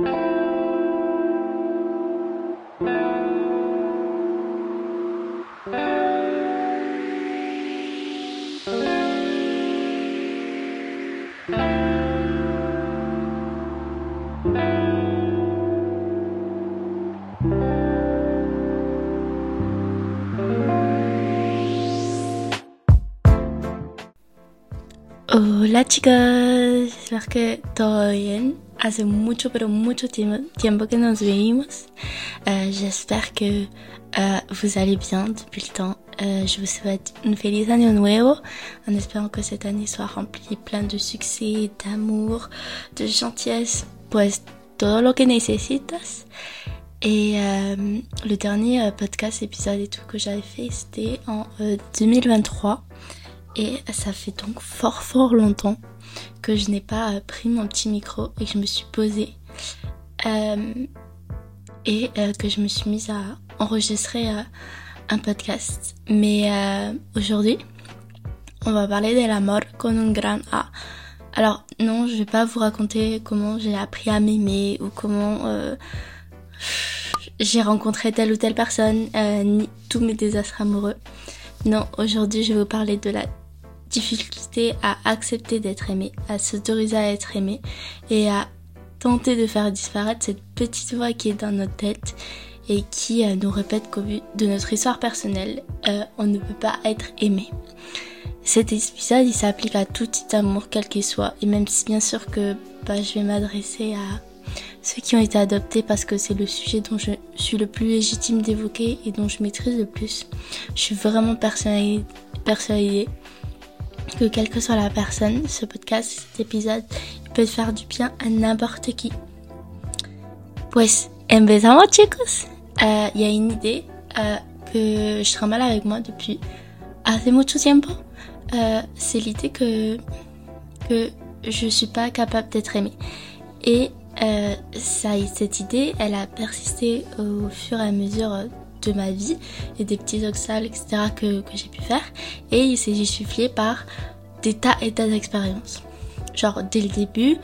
Hola chicas, j'espère que todo bien. Hace mucho, pero mucho tiempo que nos vimos. Euh, j'espère que euh, vous allez bien depuis le temps. Euh, je vous souhaite une feliz año nuevo, en espérant que cette année soit remplie plein de succès, d'amour, de gentillesse, pues todo lo que necesitas. Et le dernier podcast, épisode et tout que j'avais fait, c'était en 2023. Et ça fait donc fort fort longtemps que je n'ai pas euh, pris mon petit micro et que je me suis posée euh, et euh, que je me suis mise à enregistrer un podcast. Mais aujourd'hui, on va parler de la mort con un grand A. Alors non, je vais pas vous raconter comment j'ai appris à m'aimer ou comment j'ai rencontré telle ou telle personne, ni tous mes désastres amoureux. Non, aujourd'hui je vais vous parler de la difficulté à accepter d'être aimé, à s'autoriser à être aimé et à tenter de faire disparaître cette petite voix qui est dans notre tête et qui euh, nous répète qu'au vu de notre histoire personnelle, euh, on ne peut pas être aimé. Cet épisode, il s'applique à tout petit amour, quel qu'il soit, et même si bien sûr que bah, je vais m'adresser à ceux qui ont été adoptés parce que c'est le sujet dont je suis le plus légitime d'évoquer et dont je maîtrise le plus. Je suis vraiment persuadée, que quelle que soit la personne, ce podcast, cet épisode, il peut faire du bien à n'importe qui. Pues, empezamos chicos. Il y a une idée euh, que je mal avec moi depuis assez mucho tiempo. Euh, c'est l'idée que, que je suis pas capable d'être aimée. Et euh, ça, cette idée, elle a persisté au fur et à mesure de ma vie et des petits obstacles, etc. que, que j'ai pu faire. Et il s'est justifié par des tas et tas d'expériences. Genre, dès le début,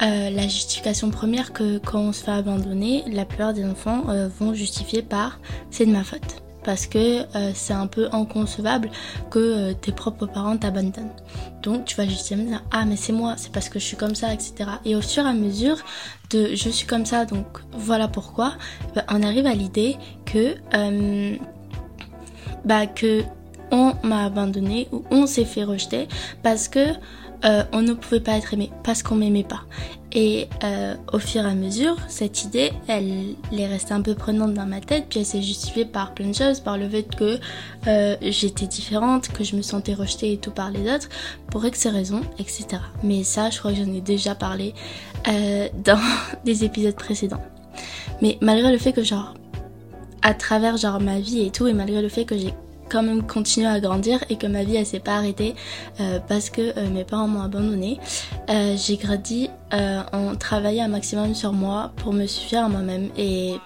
euh, la justification première que quand on se fait abandonner, la plupart des enfants euh, vont justifier par c'est de ma faute. Parce que euh, c'est un peu inconcevable que tes propres parents t'abandonnent. Donc tu vas justifier dire ah mais c'est moi, c'est parce que je suis comme ça, etc. Et au fur et à mesure de je suis comme ça, donc voilà pourquoi, bah, on arrive à l'idée que bah que on m'a abandonné ou on s'est fait rejeter parce que euh, on ne pouvait pas être aimé, parce qu'on m'aimait pas. Et euh, au fur et à mesure, cette idée, elle est restée un peu prenante dans ma tête, puis elle s'est justifiée par plein de choses, par le fait que euh, j'étais différente, que je me sentais rejetée et tout par les autres, pour X raisons, etc. Mais ça, je crois que j'en ai déjà parlé dans des épisodes précédents. Mais malgré le fait que genre, à travers genre ma vie et tout, et malgré le fait que j'ai quand même continué à grandir et que ma vie elle s'est pas arrêtée euh, parce que euh, mes parents m'ont abandonné. Euh, j'ai grandi en travaillant un maximum sur moi pour me suffire à moi-même et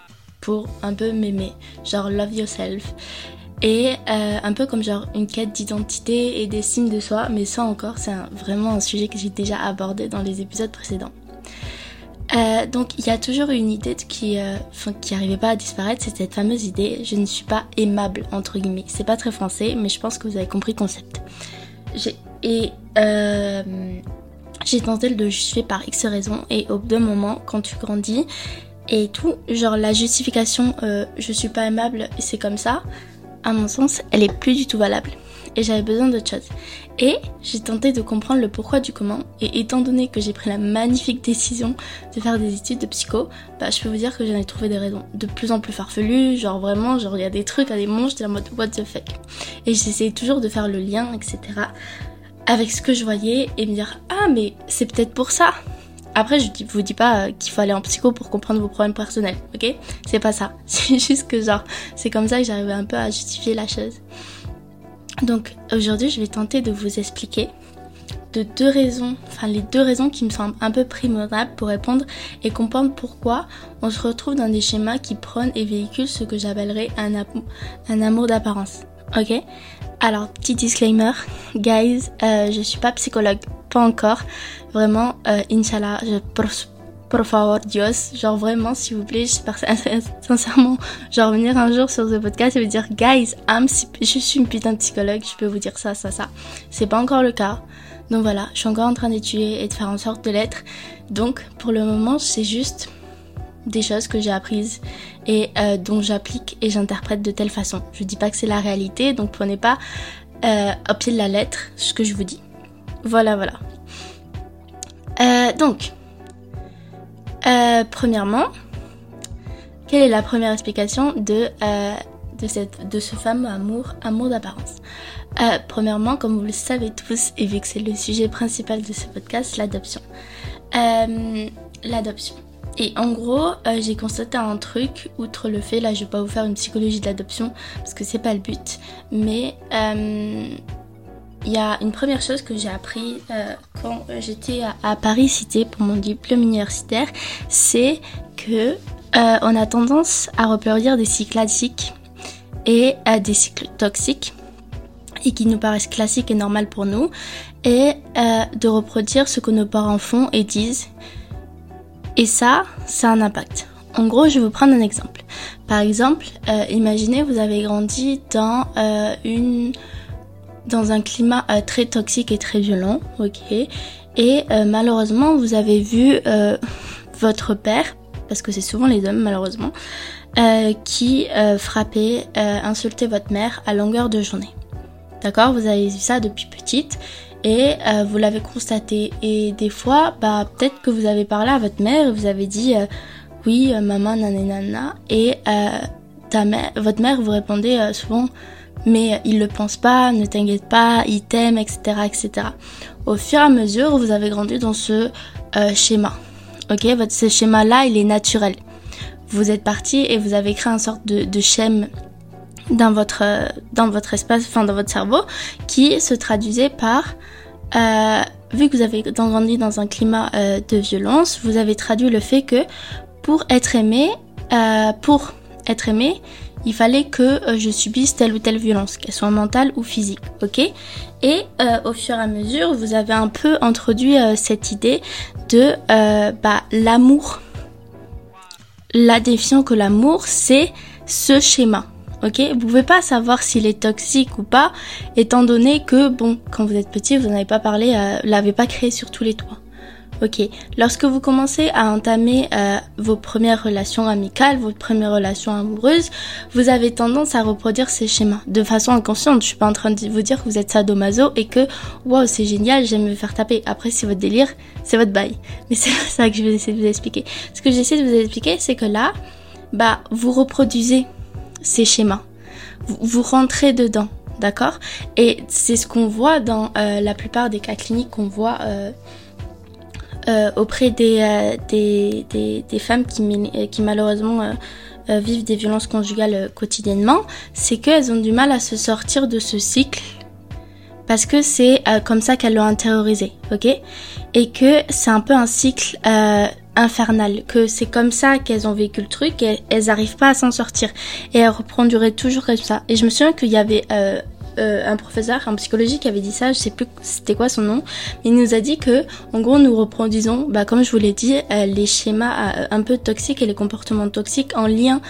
pour un peu m'aimer, genre love yourself. Et un peu comme genre une quête d'identité et d'estime de soi, mais ça encore c'est vraiment un sujet que j'ai déjà abordé dans les épisodes précédents. Euh, donc il y a toujours une idée qui, euh, qui arrivait pas à disparaître, c'est cette fameuse idée je ne suis pas aimable entre guillemets. C'est pas très français, mais je pense que vous avez compris le concept. Et euh, j'ai tenté de le justifier par X raisons et au bout d'un moment, quand tu grandis et tout, genre la justification je suis pas aimable c'est comme ça, à mon sens, elle est plus du tout valable et j'avais besoin d'autre chose. Et j'ai tenté de comprendre le pourquoi du comment. Et étant donné que j'ai pris la magnifique décision de faire des études de psycho, bah je peux vous dire que j'en ai trouvé des raisons de plus en plus farfelues. Genre vraiment, genre il y a des trucs à des monstres, j'étais en mode what the fuck. Et j'essayais toujours de faire le lien, etc. avec ce que je voyais et me dire ah mais c'est peut-être pour ça. Après, je vous dis pas euh, qu'il faut aller en psycho pour comprendre vos problèmes personnels, ok? C'est pas ça. C'est juste que genre, c'est comme ça que j'arrivais un peu à justifier la chose. Donc aujourd'hui, je vais tenter de vous expliquer de deux raisons, enfin les deux raisons qui me semblent un peu primordiales pour répondre et comprendre pourquoi on se retrouve dans des schémas qui prônent et véhiculent ce que j'appellerais un, amour d'apparence. Ok? Alors, petit disclaimer, guys, euh, je suis pas psychologue, pas encore. Vraiment, euh, Inch'Allah, je por favor, Dios, genre vraiment, s'il vous plaît, j'espère sincèrement, genre venir un jour sur ce podcast et vous dire, guys, I'm, je suis une putain de psychologue, je peux vous dire ça, ça, ça. C'est pas encore le cas. Donc voilà, je suis encore en train d'étudier et de faire en sorte de l'être. Donc pour le moment, c'est juste des choses que j'ai apprises et euh, dont j'applique et j'interprète de telle façon. Je dis pas que c'est la réalité, donc prenez pas euh, au pied de la lettre ce que je vous dis. Voilà, voilà. Euh, donc, euh, premièrement, quelle est la première explication de, euh, de, cette, de ce fameux amour, amour d'apparence? Euh, Premièrement, comme vous le savez tous, et vu que c'est le sujet principal de ce podcast, l'adoption. L'adoption. Et en gros, j'ai constaté un truc, outre le fait, là je vais pas vous faire une psychologie de l'adoption, parce que c'est pas le but, mais il y a une première chose que j'ai appris euh, quand j'étais à, Paris Cité pour mon diplôme universitaire, c'est que euh, on a tendance à reproduire des cycles classiques et à des cycles toxiques et qui nous paraissent classiques et normaux pour nous, et euh, de reproduire ce que nos parents font et disent. Et ça, ça a un impact. En gros, je vais vous prendre un exemple. Par exemple, imaginez vous avez grandi dans une dans un climat euh, très toxique et très violent, ok? Et euh, malheureusement, vous avez vu euh, votre père, parce que c'est souvent les hommes malheureusement, qui frappait, insultait votre mère à longueur de journée. D'accord? Vous avez vu ça depuis petite et vous l'avez constaté. Et des fois, bah peut-être que vous avez parlé à votre mère et vous avez dit oui, maman, nanana, et ta mère, votre mère vous répondait souvent mais il le pense pas, ne t'inquiète pas, il t'aime, etc., etc. Au fur et à mesure, vous avez grandi dans ce euh, schéma. Ok, votre ce schéma-là, il est naturel. Vous êtes parti et vous avez créé une sorte de, de schème dans votre dans votre espace, enfin dans votre cerveau, qui se traduisait par euh, vu que vous avez grandi dans un climat euh, de violence, vous avez traduit le fait que pour être aimé, euh, pour être aimé, il fallait que euh, je subisse telle ou telle violence, qu'elle soit mentale ou physique, ok? Et euh, au fur et à mesure, vous avez un peu introduit euh, cette idée de bah, l'amour. La définition que l'amour, c'est ce schéma, ok? Vous pouvez pas savoir s'il est toxique ou pas, étant donné que, bon, quand vous êtes petit, vous n'en avez pas parlé, l'avez pas créé sur tous les toits. Ok, lorsque vous commencez à entamer euh, vos premières relations amicales, vos premières relations amoureuses, vous avez tendance à reproduire ces schémas de façon inconsciente. Je suis pas en train de vous dire que vous êtes sadomaso et que wow c'est génial, j'aime me faire taper. Après c'est votre délire, c'est votre bail. Mais c'est ça que je vais essayer de vous expliquer. Ce que j'essaie de vous expliquer, c'est que là, bah vous reproduisez ces schémas, vous, rentrez dedans, d'accord? Et c'est ce qu'on voit dans euh, la plupart des cas cliniques qu'on voit. Euh, auprès des, euh, des, des, des, femmes qui, euh, qui malheureusement vivent des violences conjugales quotidiennement, c'est qu'elles ont du mal à se sortir de ce cycle parce que c'est comme ça qu'elles l'ont intériorisé, ok? Et que c'est un peu un cycle infernal, que c'est comme ça qu'elles ont vécu le truc et elles n'arrivent pas à s'en sortir et elles reproduiraient toujours comme ça. Et je me souviens qu'il y avait euh, un professeur en psychologie qui avait dit ça, je sais plus c'était quoi son nom, mais il nous a dit que en gros nous reproduisons, bah, comme je vous l'ai dit, euh, les schémas euh, un peu toxiques et les comportements toxiques en lien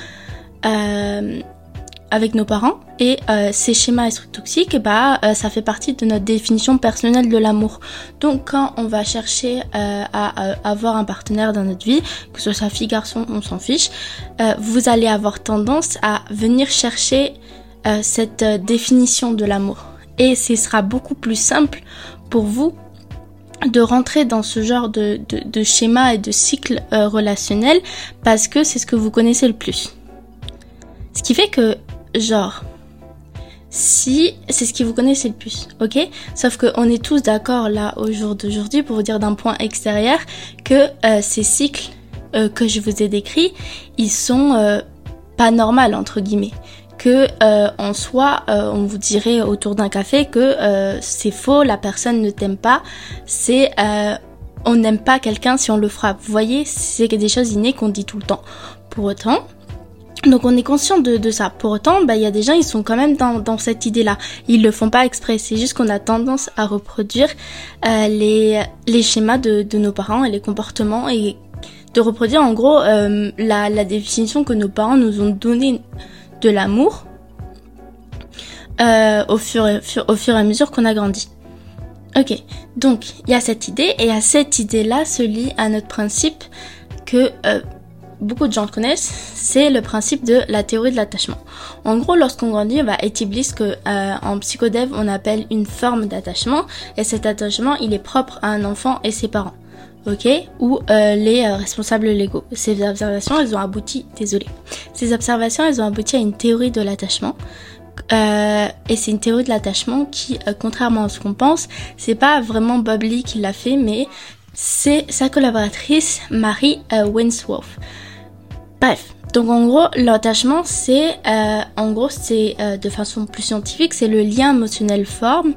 avec nos parents et ces schémas toxiques, bah ça fait partie de notre définition personnelle de l'amour. Donc quand on va chercher à, avoir un partenaire dans notre vie, que ce soit fille garçon, on s'en fiche, vous allez avoir tendance à venir chercher euh, cette euh, définition de l'amour. Et ce sera beaucoup plus simple pour vous de rentrer dans ce genre de, de, schéma et de cycle euh, relationnel parce que c'est ce que vous connaissez le plus. Ce qui fait que, genre, si c'est ce qui vous connaissez le plus, ok? Sauf qu'on est tous d'accord là au jour d'aujourd'hui pour vous dire d'un point extérieur que ces cycles que je vous ai décrits, ils sont pas normaux entre guillemets que euh, en soi, euh, on vous dirait autour d'un café que euh, c'est faux, la personne ne t'aime pas, c'est on n'aime pas quelqu'un si on le frappe. Vous voyez, c'est des choses innées qu'on dit tout le temps. Pour autant, donc on est conscient de, ça. Pour autant, bah il y a des gens ils sont quand même dans, cette idée-là. Ils le font pas exprès. C'est juste qu'on a tendance à reproduire les schémas de, nos parents et les comportements et de reproduire en gros la définition que nos parents nous ont donnée de l'amour euh, au, fur et, à mesure qu'on a grandi. Ok, donc il y a cette idée et à cette idée-là se lie un autre principe que euh, beaucoup de gens connaissent, c'est le principe de la théorie de l'attachement. En gros, lorsqu'on grandit, on va établir ce que euh, en psychodev on appelle une forme d'attachement et cet attachement il est propre à un enfant et ses parents. Ok, ou euh, les euh, responsables légaux. Ces observations, elles ont abouti, désolé. Ces observations, elles ont abouti à une théorie de l'attachement euh, et c'est une théorie de l'attachement qui, euh, contrairement à ce qu'on pense, c'est pas vraiment Bob Lee qui l'a fait, mais c'est sa collaboratrice Marie euh, Winsworth. Bref, donc en gros, l'attachement, c'est, en gros, c'est de façon plus scientifique, c'est le lien émotionnel forme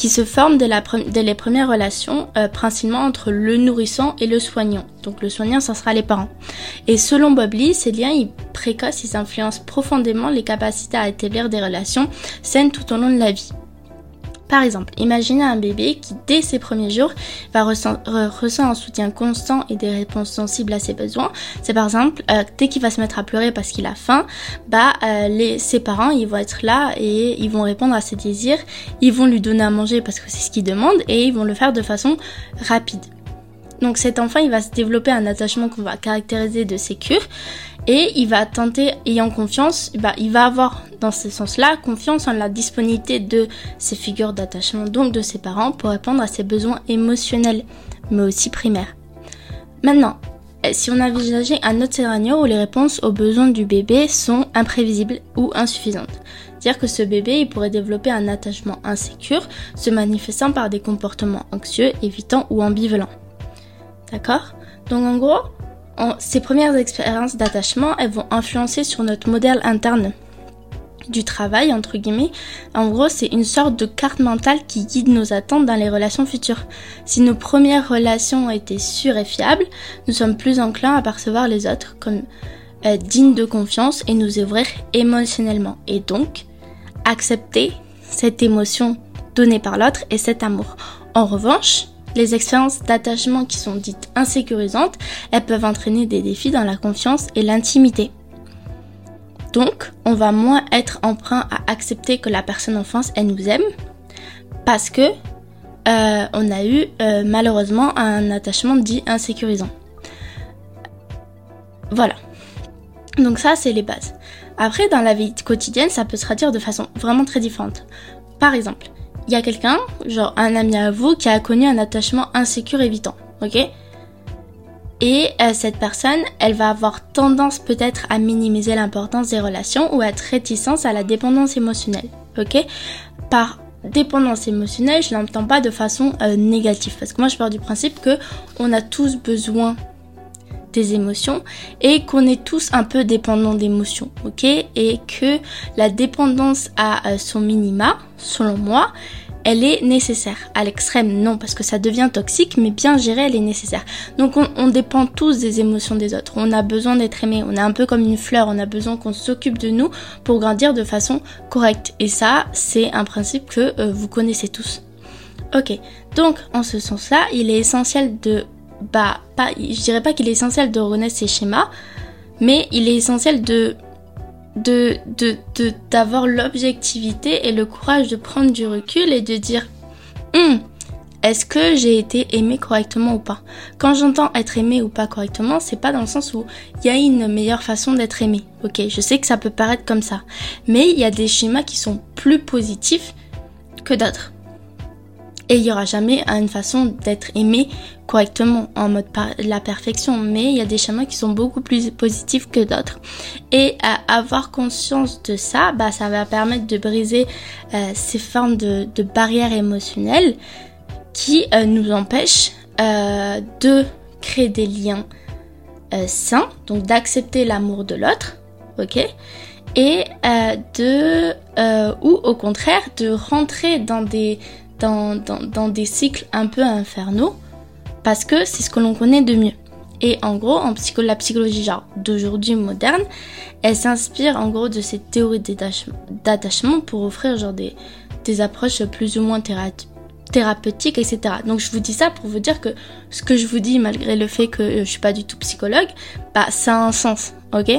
qui se forment dès, les premières relations, euh, principalement entre le nourrissant et le soignant. Donc le soignant, ça sera les parents. Et selon Bob Lee, ces liens ils précoces, ils influencent profondément les capacités à établir des relations saines tout au long de la vie. Par exemple, imaginez un bébé qui, dès ses premiers jours, va ressent, un soutien constant et des réponses sensibles à ses besoins. C'est par exemple, euh, dès qu'il va se mettre à pleurer parce qu'il a faim, bah, euh, les, ses parents, ils vont être là et ils vont répondre à ses désirs. Ils vont lui donner à manger parce que c'est ce qu'il demande et ils vont le faire de façon rapide. Donc cet enfant, il va se développer un attachement qu'on va caractériser de sécure et il va tenter, ayant confiance, bah, il va avoir dans ce sens-là confiance en la disponibilité de ses figures d'attachement, donc de ses parents, pour répondre à ses besoins émotionnels, mais aussi primaires. Maintenant, si on envisageait un autre scénario où les réponses aux besoins du bébé sont imprévisibles ou insuffisantes, dire que ce bébé il pourrait développer un attachement insécure, se manifestant par des comportements anxieux, évitants ou ambivalents. D'accord? Donc en gros, ces premières expériences d'attachement, elles vont influencer sur notre modèle interne du travail, entre guillemets. En gros, c'est une sorte de carte mentale qui guide nos attentes dans les relations futures. Si nos premières relations ont été sûres et fiables, nous sommes plus enclins à percevoir les autres comme euh, dignes de confiance et nous ouvrir émotionnellement. Et donc, accepter cette émotion donnée par l'autre et cet amour. En revanche, les expériences d'attachement qui sont dites insécurisantes, elles peuvent entraîner des défis dans la confiance et l'intimité. Donc, on va moins être emprunt à accepter que la personne en face, elle nous aime, parce que euh, on a eu euh, malheureusement un attachement dit insécurisant. Voilà. Donc ça, c'est les bases. Après, dans la vie quotidienne, ça peut se traduire de façon vraiment très différente. Par exemple, il y a quelqu'un, genre un ami à vous, qui a connu un attachement insécure évitant, ok? Et euh, cette personne, elle va avoir tendance peut-être à minimiser l'importance des relations ou à être réticente à la dépendance émotionnelle, ok? Par dépendance émotionnelle, je l'entends pas de façon euh, négative, parce que moi je pars du principe que on a tous besoin des émotions et qu'on est tous un peu dépendants d'émotions, ok? Et que la dépendance à euh, son minima, selon moi, elle est nécessaire. À l'extrême, non, parce que ça devient toxique, mais bien gérée, elle est nécessaire. Donc on, dépend tous des émotions des autres. On a besoin d'être aimé. On est un peu comme une fleur. On a besoin qu'on s'occupe de nous pour grandir de façon correcte. Et ça, c'est un principe que euh, vous connaissez tous. Ok, donc en ce sens-là, il est essentiel de bah, pas, je dirais pas qu'il est essentiel de reconnaître ces schémas, mais il est essentiel de de d'avoir l'objectivité et le courage de prendre du recul et de dire hum, est-ce que j'ai été aimé correctement ou pas? Quand j'entends être aimé ou pas correctement, c'est pas dans le sens où il y a une meilleure façon d'être aimé. Ok, je sais que ça peut paraître comme ça, mais il y a des schémas qui sont plus positifs que d'autres. Et il y aura jamais une façon d'être aimé correctement en mode la perfection, mais il y a des schémas qui sont beaucoup plus positifs que d'autres. Et avoir conscience de ça, bah, ça va permettre de briser euh, ces formes de, barrières émotionnelles qui euh, nous empêchent euh, de créer des liens sains, donc d'accepter l'amour de l'autre, ok et de ou au contraire de rentrer dans des dans, des cycles un peu infernaux parce que c'est ce que l'on connaît de mieux. Et en gros, en psycho la psychologie genre d'aujourd'hui moderne, elle s'inspire en gros de cette théorie d'attachement pour offrir genre des, des approches plus ou moins thérapeutique, etc. Donc je vous dis ça pour vous dire que ce que je vous dis, malgré le fait que je suis pas du tout psychologue, bah ça a un sens, ok?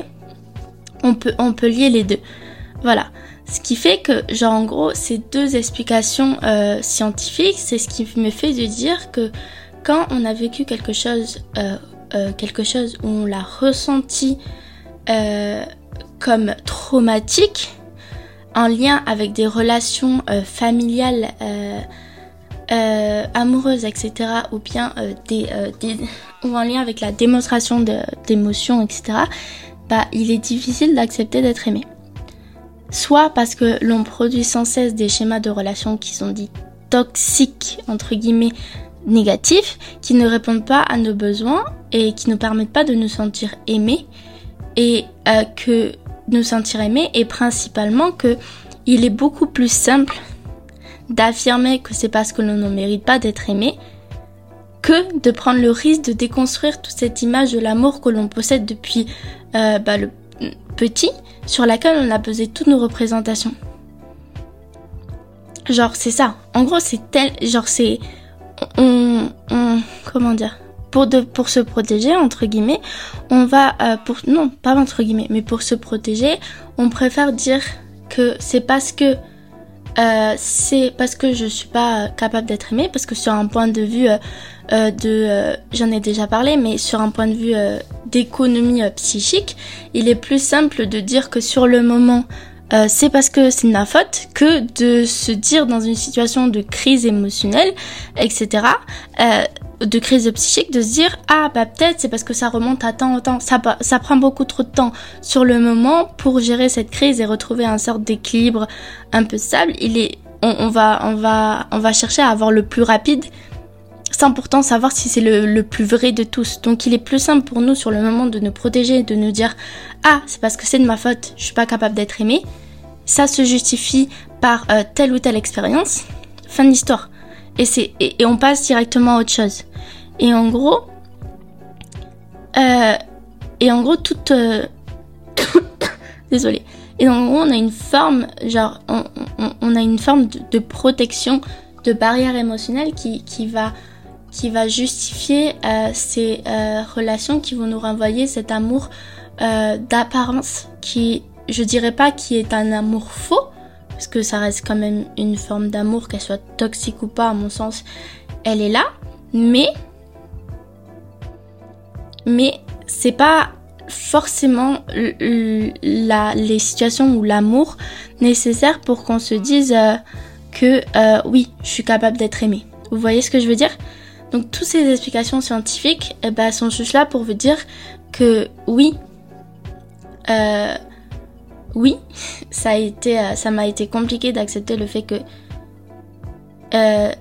On peut, on peut lier les deux. Voilà. Ce qui fait que, genre en gros, ces deux explications euh, scientifiques, c'est ce qui me fait de dire que quand on a vécu quelque chose, euh, euh, quelque chose où on l'a ressenti comme traumatique, en lien avec des relations familiales, amoureuses, etc., ou bien des, ou en lien avec la démonstration d'émotions, etc., bah, il est difficile d'accepter d'être aimé soit parce que l'on produit sans cesse des schémas de relations qui sont dits toxiques, entre guillemets, négatifs, qui ne répondent pas à nos besoins et qui ne permettent pas de nous sentir aimés, et euh, que nous sentir aimés, et principalement que il est beaucoup plus simple d'affirmer que c'est parce que l'on ne mérite pas d'être aimé, que de prendre le risque de déconstruire toute cette image de l'amour que l'on possède depuis euh, bah, le petit sur laquelle on a posé toutes nos représentations. Genre c'est ça. En gros c'est tel, genre c'est, on, comment dire, pour se protéger entre guillemets, on va euh, pour non pas entre guillemets, mais pour se protéger, on préfère dire que c'est parce que euh, c'est parce que je suis pas capable d'être aimée, parce que sur un point de vue euh, de, j'en ai déjà parlé, mais sur un point de vue d'économie psychique, il est plus simple de dire que sur le moment, euh, c'est parce que c'est de ma faute que de se dire dans une situation de crise émotionnelle, etc., euh, de crise psychique, de se dire ah bah peut-être c'est parce que ça remonte à temps en temps, ça, ça prend beaucoup trop de temps sur le moment pour gérer cette crise et retrouver un sorte d'équilibre un peu stable. Il est, on, va, on va, on va chercher à avoir le plus rapide sans pourtant savoir si c'est le, plus vrai de tous. Donc il est plus simple pour nous sur le moment de nous protéger, de nous dire ah c'est parce que c'est de ma faute, je suis pas capable d'être aimé. Ça se justifie par euh, telle ou telle expérience. Fin de l'histoire. Et c'est et, on passe directement à autre chose. Et en gros, euh, et en gros toute euh, désolé. Et en gros on a une forme genre on, a une forme de, de, protection, de barrière émotionnelle qui qui va qui va justifier euh, ces euh, relations qui vont nous renvoyer cet amour euh, d'apparence qui, je dirais pas qui est un amour faux, parce que ça reste quand même une forme d'amour, qu'elle soit toxique ou pas, à mon sens, elle est là, mais mais c'est pas forcément la, les situations où l'amour nécessaire pour qu'on se dise que oui, je suis capable d'être aimé. Vous voyez ce que je veux dire? Donc toutes ces explications scientifiques eh ben, sont juste là pour vous dire que oui, euh, oui, ça a été, euh, ça m'a été compliqué d'accepter le fait que euh,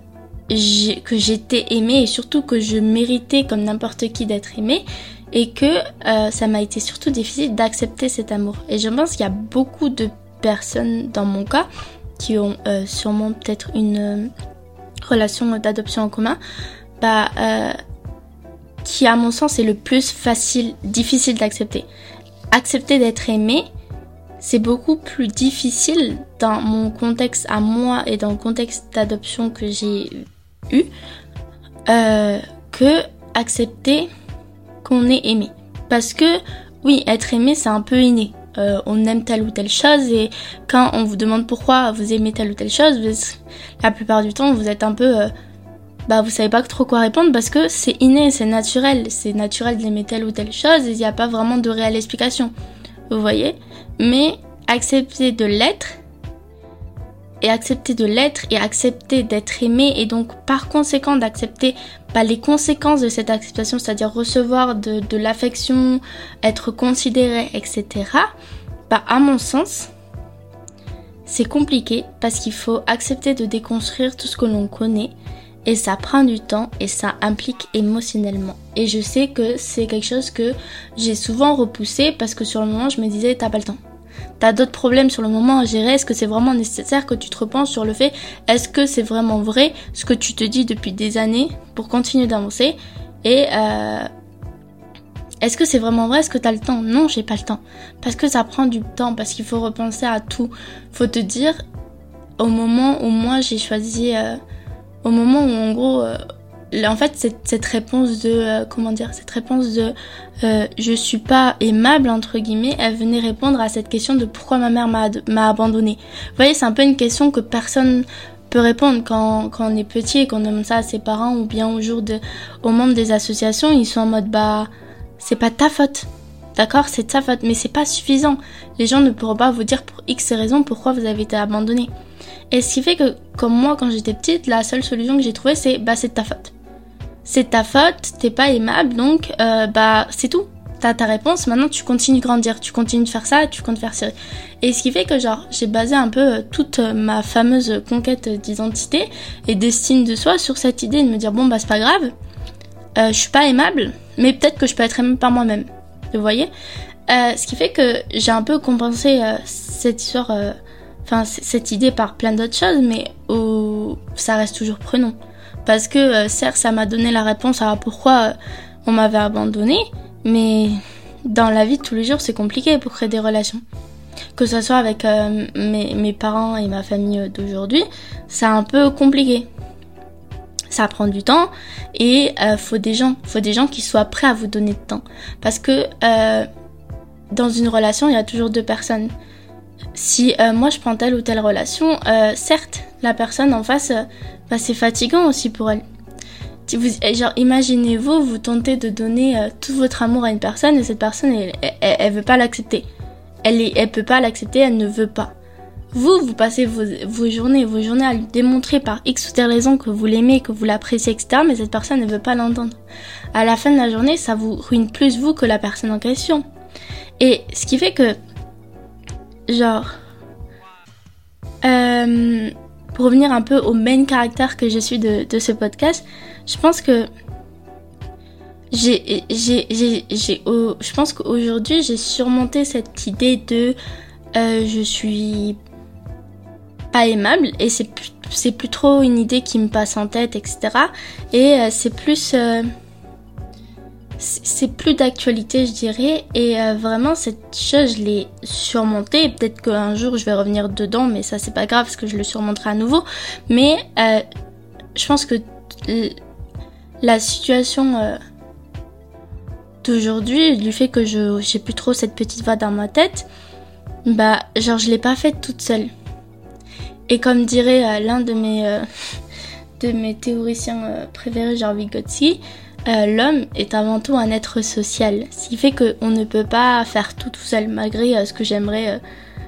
que j'étais aimée et surtout que je méritais comme n'importe qui d'être aimée et que euh, ça m'a été surtout difficile d'accepter cet amour. Et je pense qu'il y a beaucoup de personnes dans mon cas qui ont sûrement peut-être une relation d'adoption en commun euh, qui à mon sens est le plus facile, difficile d'accepter. Accepter d'être aimé, c'est beaucoup plus difficile dans mon contexte à moi et dans le contexte d'adoption que j'ai eu euh, que accepter qu'on est aimé. Parce que oui, être aimé c'est un peu inné. Euh, on aime telle ou telle chose et quand on vous demande pourquoi vous aimez telle ou telle chose, la plupart du temps vous êtes un peu bah vous savez pas trop quoi répondre parce que c'est inné, c'est naturel, c'est naturel d'aimer telle ou telle chose et il n'y a pas vraiment de réelle explication. Vous voyez? Mais accepter de l'être et accepter de l'être et accepter d'être aimé et donc par conséquent d'accepter bah, les conséquences de cette acceptation, c'est-à-dire recevoir de, de l'affection, être considéré, etc. Bah à mon sens, c'est compliqué parce qu'il faut accepter de déconstruire tout ce que l'on connaît et ça prend du temps et ça implique émotionnellement. Et je sais que c'est quelque chose que j'ai souvent repoussé parce que sur le moment je me disais t'as pas le temps. T'as d'autres problèmes sur le moment à gérer. Est-ce que c'est vraiment nécessaire que tu te repenses sur le fait Est-ce que c'est vraiment vrai ce que tu te dis depuis des années pour continuer d'avancer? Et euh, est-ce que c'est vraiment vrai? Est-ce que t'as le temps? Non, j'ai pas le temps. Parce que ça prend du temps, parce qu'il faut repenser à tout. Faut te dire, au moment où moi j'ai choisi euh, au moment où en gros en fait cette, cette réponse de euh, comment dire cette réponse de euh, je suis pas aimable entre guillemets elle venait répondre à cette question de pourquoi ma mère m'a abandonné vous voyez c'est un peu une question que personne peut répondre. Quand, quand on est petit et qu'on demande ça à ses parents ou bien au jour de aux membres des associations ils sont en mode bah c'est pas ta faute. D'accord? C'est ta faute. Mais c'est pas suffisant. Les gens ne pourront pas vous dire pour x raisons pourquoi vous avez été abandonné et ce qui fait que comme moi quand j'étais petite la seule solution que j'ai trouvée c'est bah c'est ta faute c'est ta faute, t'es pas aimable, donc euh, bah c'est tout. T'as ta réponse, maintenant tu continues de grandir, tu continues de faire ça, tu comptes faire ça. Et ce qui fait que genre j'ai basé un peu euh, toute ma fameuse conquête d'identité et d'estime de soi sur cette idée de me dire bon bah c'est pas grave, euh, je suis pas aimable, mais peut-être que je peux être aimable par moi-même. Vous voyez? Euh, Ce qui fait que j'ai un peu compensé euh, cette histoire, enfin cette idée par plein d'autres choses, mais où ça reste toujours prenant parce que euh, certes ça m'a donné la réponse à pourquoi euh, on m'avait abandonné, mais dans la vie de tous les jours c'est compliqué pour créer des relations. Que ce soit avec euh, mes, parents et ma famille d'aujourd'hui, c'est un peu compliqué. Ça prend du temps et faut des gens, faut des gens qui soient prêts à vous donner de temps. Parce que dans une relation, il y a toujours deux personnes. Si moi je prends telle ou telle relation, certes la personne en face bah, c'est fatigant aussi pour elle. Vous, genre, imaginez-vous, vous tentez de donner euh, tout votre amour à une personne et cette personne, elle, elle, veut pas l'accepter. Elle, est, elle peut pas l'accepter, elle ne veut pas. Vous, vous passez vos, vos, journées, vos journées à lui démontrer par X ou telle raison que vous l'aimez, que vous l'appréciez, etc. Mais cette personne ne veut pas l'entendre. À la fin de la journée, ça vous ruine plus vous que la personne en question. Et ce qui fait que, genre, euh, pour revenir un peu au main caractère que je suis de, ce podcast, je pense que j'ai, j'ai, j'ai, j'ai je pense qu'aujourd'hui j'ai surmonté cette idée de euh, je suis pas aimable et c'est plus, c'est plus trop une idée qui me passe en tête, etc. Et euh, c'est plus c'est plus d'actualité, je dirais. Et euh, vraiment, cette chose, je l'ai surmontée. Peut-être qu'un jour, je vais revenir dedans, mais ça, c'est pas grave parce que je le surmonterai à nouveau. Mais euh, je pense que la situation euh, d'aujourd'hui, du fait que je j'ai plus trop cette petite voix dans ma tête, bah, genre, je l'ai pas faite toute seule. Et comme dirait l'un de mes de mes théoriciens préférés, genre Vygotsky, euh, l'homme est avant tout un être social, ce qui fait qu'on ne peut pas faire tout tout seul, malgré euh, ce que j'aimerais euh,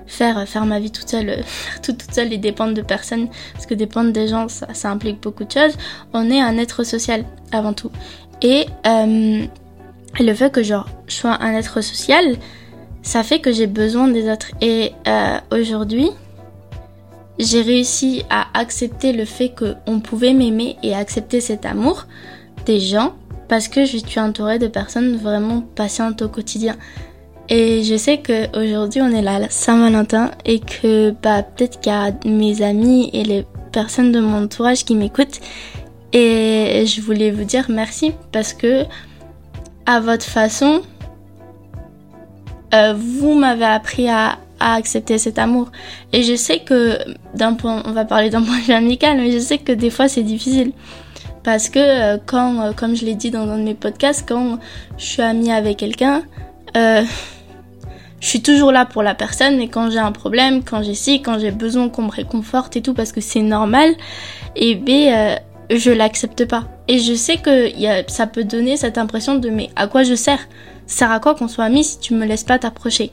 faire, faire ma vie toute seule, tout toute seule et dépendre de personne, parce que dépendre des gens, ça, ça implique beaucoup de choses. On est un être social avant tout. Et le fait que genre, je sois un être social, ça fait que j'ai besoin des autres. Et aujourd'hui, j'ai réussi à accepter le fait qu'on pouvait m'aimer et accepter cet amour des gens parce que je suis entourée de personnes vraiment patientes au quotidien. Et je sais qu'aujourd'hui on est là Saint-Valentin et que bah, peut-être qu'il y a mes amis et les personnes de mon entourage qui m'écoutent. Et je voulais vous dire merci parce que à votre façon, euh, vous m'avez appris à, à, accepter cet amour. Et je sais que d'un point, on va parler d'un point de vue amical, mais je sais que des fois c'est difficile. Parce que euh, quand, euh, comme je l'ai dit dans un de mes podcasts, quand je suis amie avec quelqu'un, euh, je suis toujours là pour la personne et quand j'ai un problème, quand j'ai ci, quand j'ai besoin qu'on me réconforte et tout parce que c'est normal, et eh ben je l'accepte pas. Et je sais que y a, ça peut donner cette impression de mais à quoi je sers? Ça sert à quoi qu'on soit amis si tu me laisses pas t'approcher?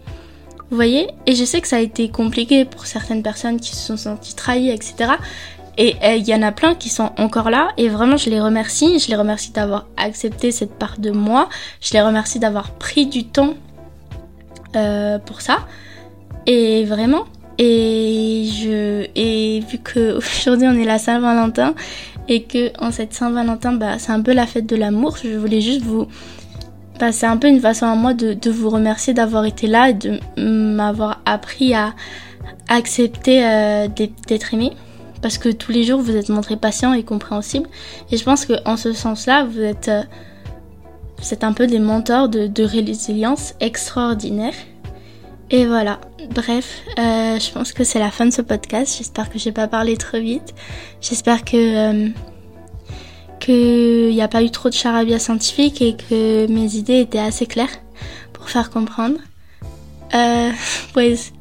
Vous voyez? Et je sais que ça a été compliqué pour certaines personnes qui se sont senties trahies, etc. Et il euh, y en a plein qui sont encore là et vraiment je les remercie. Je les remercie d'avoir accepté cette part de moi. Je les remercie d'avoir pris du temps euh, pour ça. Et vraiment. Et je et vu que aujourd'hui on est la Saint-Valentin et que en cette Saint-Valentin bah c'est un peu la fête de l'amour. Je voulais juste vous bah, c'est un peu une façon à moi de, de vous remercier d'avoir été là et de m'avoir appris à accepter euh, d'être aimé parce que tous les jours vous êtes montré patient et compréhensible. Et je pense qu'en ce sens-là, vous êtes, euh, un peu des mentors de, résilience extraordinaire. Et voilà, bref, euh, je pense que c'est la fin de ce podcast. J'espère que j'ai pas parlé trop vite. J'espère que euh, qu'il n'y a pas eu trop de charabia scientifique et que mes idées étaient assez claires pour faire comprendre. Euh, pues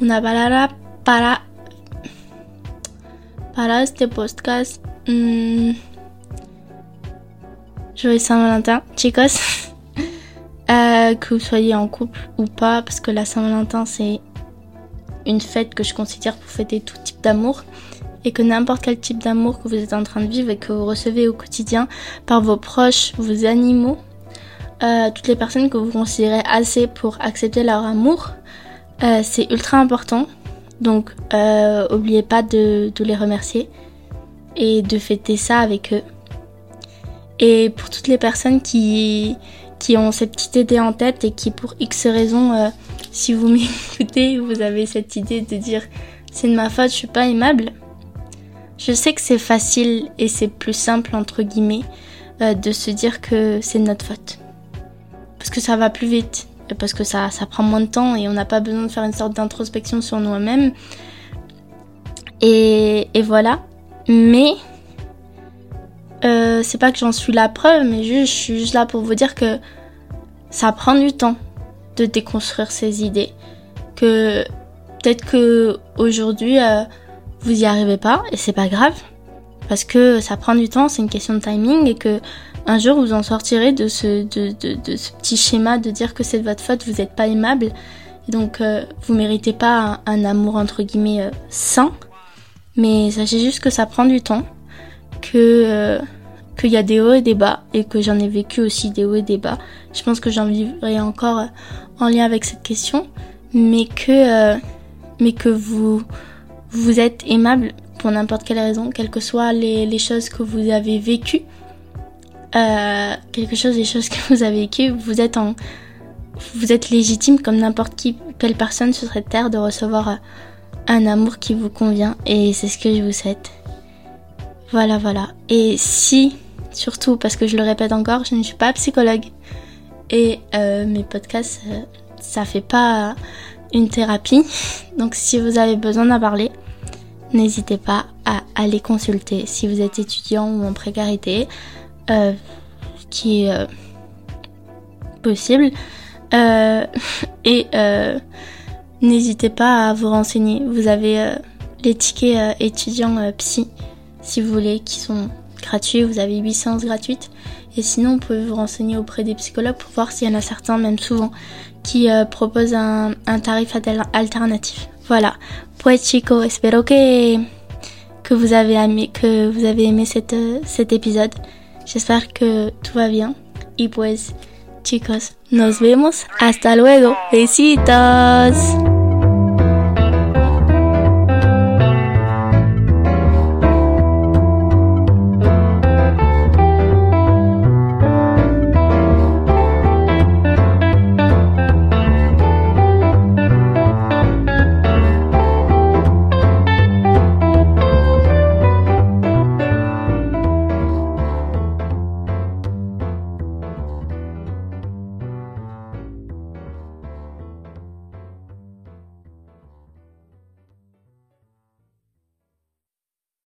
una palabra para para este podcast. Hmm, joyeux Saint-Valentin, chicos. Euh, que vous soyez en couple ou pas, parce que la Saint-Valentin c'est une fête que je considère pour fêter tout type d'amour et que n'importe quel type d'amour que vous êtes en train de vivre et que vous recevez au quotidien par vos proches, vos animaux, euh, toutes les personnes que vous considérez assez pour accepter leur amour, euh, c'est ultra important. Donc, euh, oubliez pas de, de les remercier et de fêter ça avec eux. Et pour toutes les personnes qui, qui ont cette petite idée en tête et qui pour X raisons, euh, si vous m'écoutez, vous avez cette idée de dire c'est de ma faute, je suis pas aimable. Je sais que c'est facile et c'est plus simple entre guillemets euh, de se dire que c'est de notre faute. Parce que ça va plus vite, parce que ça, ça prend moins de temps et on n'a pas besoin de faire une sorte d'introspection sur nous-mêmes. Et, et voilà. Mais euh, c'est pas que j'en suis la preuve, mais juste, je suis juste là pour vous dire que ça prend du temps de déconstruire ces idées. Que peut-être que aujourd'hui euh, vous y arrivez pas et c'est pas grave parce que ça prend du temps, c'est une question de timing et que un jour vous en sortirez de ce, de, de, ce petit schéma de dire que c'est de votre faute, vous n'êtes pas aimable donc euh, vous méritez pas un, amour entre guillemets euh, sain. Mais sachez juste que ça prend du temps, que euh, qu'il y a des hauts et des bas et que j'en ai vécu aussi des hauts et des bas. Je pense que j'en vivrai encore en lien avec cette question, mais que mais que vous vous êtes aimable pour n'importe quelle raison, quelles que soient les, les choses que vous avez vécues, euh, quelque chose des choses que vous avez vécues, vous êtes en, vous êtes légitime comme n'importe qui, quelle personne sur cette terre de recevoir euh, un amour qui vous convient et c'est ce que je vous souhaite. Voilà, voilà. Et si, surtout parce que je le répète encore, je ne suis pas psychologue et euh, mes podcasts, euh, ça fait pas une thérapie. Donc si vous avez besoin d'en parler, n'hésitez pas à aller consulter si vous êtes étudiant ou en précarité, euh, qui est euh, possible. Euh, et n'hésitez pas à vous renseigner. Vous avez les tickets étudiants psy, si vous voulez, qui sont gratuits. Vous avez 8 séances gratuites. Et sinon, vous pouvez vous renseigner auprès des psychologues pour voir s'il y en a certains, même souvent, qui proposent un, tarif alternatif. Voilà. Pues chicos, espero que, que vous avez aimé, que vous avez aimé cet épisode. J'espère que tout va bien. Y pues, chicos, nos vemos. Hasta luego. Besitos.